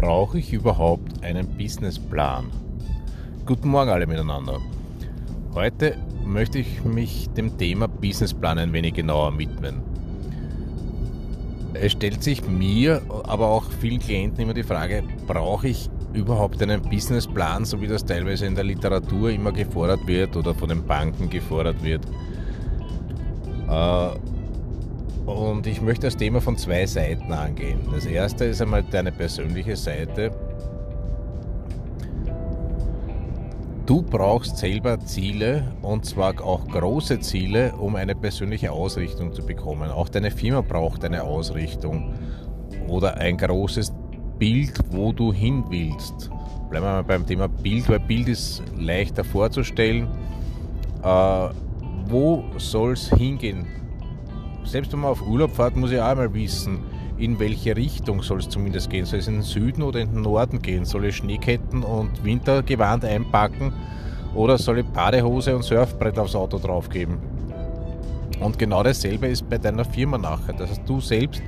Brauche ich überhaupt einen Businessplan? Guten Morgen alle miteinander. Heute möchte ich mich dem Thema Businessplan ein wenig genauer widmen. Es stellt sich mir, aber auch vielen Klienten immer die Frage, brauche ich überhaupt einen Businessplan, so wie das teilweise in der Literatur immer gefordert wird oder von den Banken gefordert wird? Äh, und ich möchte das Thema von zwei Seiten angehen. Das erste ist einmal deine persönliche Seite. Du brauchst selber Ziele und zwar auch große Ziele, um eine persönliche Ausrichtung zu bekommen. Auch deine Firma braucht eine Ausrichtung oder ein großes Bild, wo du hin willst. Bleiben wir mal beim Thema Bild, weil Bild ist leichter vorzustellen. Äh, wo soll es hingehen? Selbst wenn man auf Urlaub fährt, muss ich auch einmal wissen, in welche Richtung soll es zumindest gehen. Soll es in den Süden oder in den Norden gehen? Soll ich Schneeketten und Wintergewand einpacken oder soll ich Badehose und Surfbrett aufs Auto draufgeben? Und genau dasselbe ist bei deiner Firma nachher. Das heißt, du selbst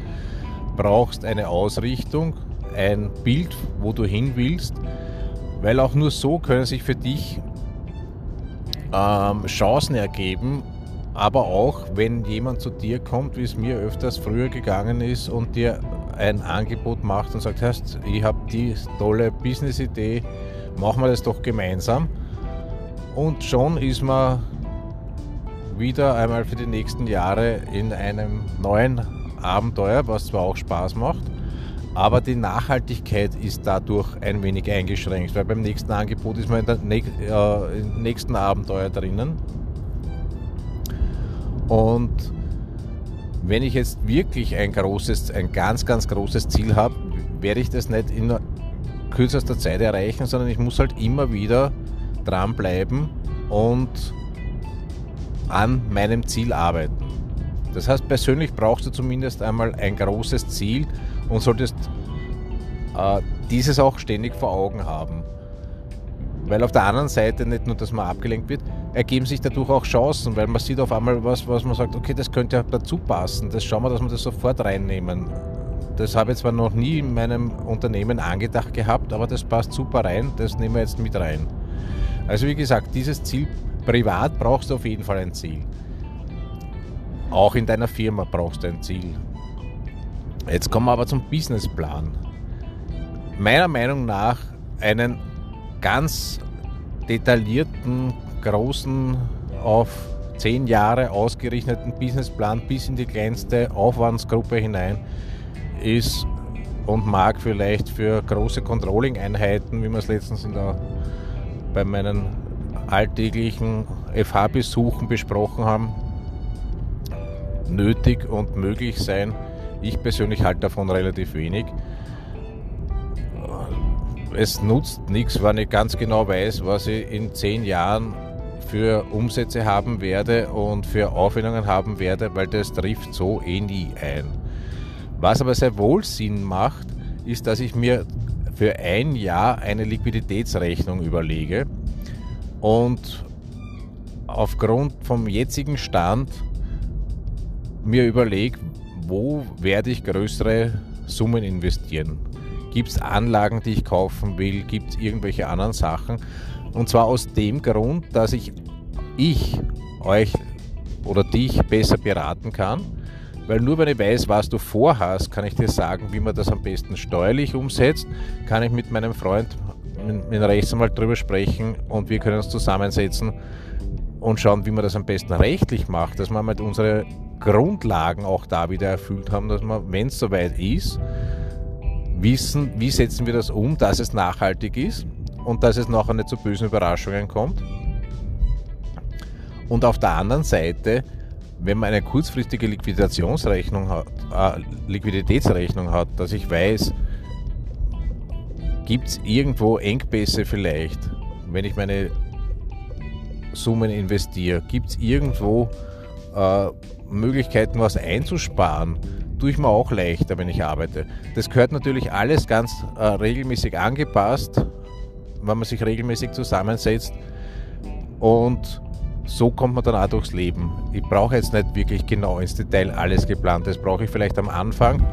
brauchst eine Ausrichtung, ein Bild, wo du hin willst, weil auch nur so können sich für dich ähm, Chancen ergeben, aber auch wenn jemand zu dir kommt, wie es mir öfters früher gegangen ist und dir ein Angebot macht und sagt, hast, ich habe die tolle Business-Idee, machen wir das doch gemeinsam. Und schon ist man wieder einmal für die nächsten Jahre in einem neuen Abenteuer, was zwar auch Spaß macht, aber die Nachhaltigkeit ist dadurch ein wenig eingeschränkt, weil beim nächsten Angebot ist man in der äh, nächsten Abenteuer drinnen und wenn ich jetzt wirklich ein großes, ein ganz, ganz großes Ziel habe, werde ich das nicht in kürzester Zeit erreichen, sondern ich muss halt immer wieder dranbleiben und an meinem Ziel arbeiten. Das heißt, persönlich brauchst du zumindest einmal ein großes Ziel und solltest äh, dieses auch ständig vor Augen haben. Weil auf der anderen Seite nicht nur, dass man abgelenkt wird, ergeben sich dadurch auch Chancen, weil man sieht auf einmal was, was man sagt, okay, das könnte ja dazu passen. Das schauen wir, dass wir das sofort reinnehmen. Das habe ich zwar noch nie in meinem Unternehmen angedacht gehabt, aber das passt super rein, das nehmen wir jetzt mit rein. Also wie gesagt, dieses Ziel, privat brauchst du auf jeden Fall ein Ziel. Auch in deiner Firma brauchst du ein Ziel. Jetzt kommen wir aber zum Businessplan. Meiner Meinung nach einen ganz detaillierten, großen, auf zehn Jahre ausgerichteten Businessplan bis in die kleinste Aufwandsgruppe hinein ist und mag vielleicht für große Controlling-Einheiten, wie wir es letztens der, bei meinen alltäglichen FH-Besuchen besprochen haben, nötig und möglich sein. Ich persönlich halte davon relativ wenig es nutzt nichts, wenn ich ganz genau weiß, was ich in zehn Jahren für Umsätze haben werde und für Aufwendungen haben werde, weil das trifft so eh nie ein. Was aber sehr wohl Sinn macht, ist, dass ich mir für ein Jahr eine Liquiditätsrechnung überlege und aufgrund vom jetzigen Stand mir überlege, wo werde ich größere Summen investieren. Gibt es Anlagen, die ich kaufen will? Gibt es irgendwelche anderen Sachen? Und zwar aus dem Grund, dass ich, ich euch oder dich besser beraten kann. Weil nur wenn ich weiß, was du vorhast, kann ich dir sagen, wie man das am besten steuerlich umsetzt. Kann ich mit meinem Freund, mit dem Rechtsanwalt drüber sprechen und wir können uns zusammensetzen und schauen, wie man das am besten rechtlich macht, dass wir mit unsere Grundlagen auch da wieder erfüllt haben, dass man, wenn es soweit ist, wissen, wie setzen wir das um, dass es nachhaltig ist und dass es nachher nicht zu bösen Überraschungen kommt. Und auf der anderen Seite, wenn man eine kurzfristige Liquidationsrechnung hat, äh, Liquiditätsrechnung hat, dass ich weiß, gibt es irgendwo Engpässe vielleicht, wenn ich meine Summen investiere? Gibt es irgendwo äh, Möglichkeiten, was einzusparen? tue ich mir auch leichter, wenn ich arbeite. Das gehört natürlich alles ganz äh, regelmäßig angepasst, wenn man sich regelmäßig zusammensetzt. Und so kommt man dann auch durchs Leben. Ich brauche jetzt nicht wirklich genau ins Detail alles geplant. Das brauche ich vielleicht am Anfang,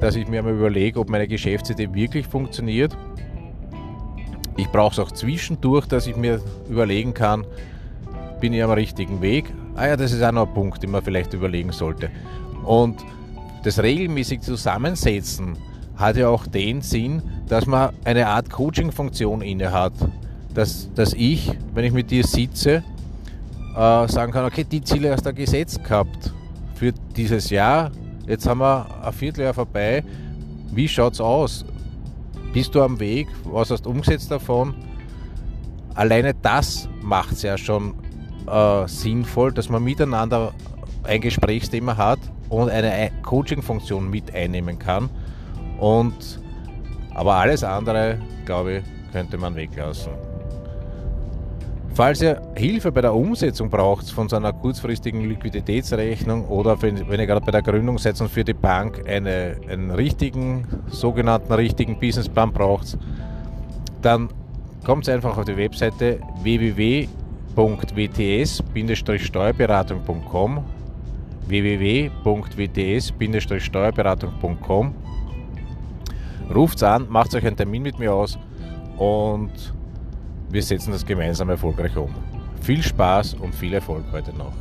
dass ich mir mal überlege, ob meine Geschäftsidee wirklich funktioniert. Ich brauche es auch zwischendurch, dass ich mir überlegen kann, bin ich am richtigen Weg? Ah ja, das ist auch noch ein Punkt, den man vielleicht überlegen sollte. Und das regelmäßig Zusammensetzen hat ja auch den Sinn, dass man eine Art Coaching-Funktion inne hat. Dass, dass ich, wenn ich mit dir sitze, äh, sagen kann, okay, die Ziele hast du gesetzt gehabt für dieses Jahr. Jetzt haben wir ein Vierteljahr vorbei. Wie schaut es aus? Bist du am Weg? Was hast du umgesetzt davon? Alleine das macht es ja schon äh, sinnvoll, dass man miteinander ein Gesprächsthema hat und eine Coaching-Funktion mit einnehmen kann. Und aber alles andere, glaube ich, könnte man weglassen. Falls ihr Hilfe bei der Umsetzung braucht von so einer kurzfristigen Liquiditätsrechnung oder wenn, ihr gerade bei der Gründung seid und für die Bank eine, einen richtigen, sogenannten richtigen Businessplan braucht, dann kommt einfach auf die Webseite www.wts-steuerberatung.com www.wts-steuerberatung.com Ruft an, macht euch einen Termin mit mir aus und wir setzen das gemeinsam erfolgreich um. Viel Spaß und viel Erfolg heute noch.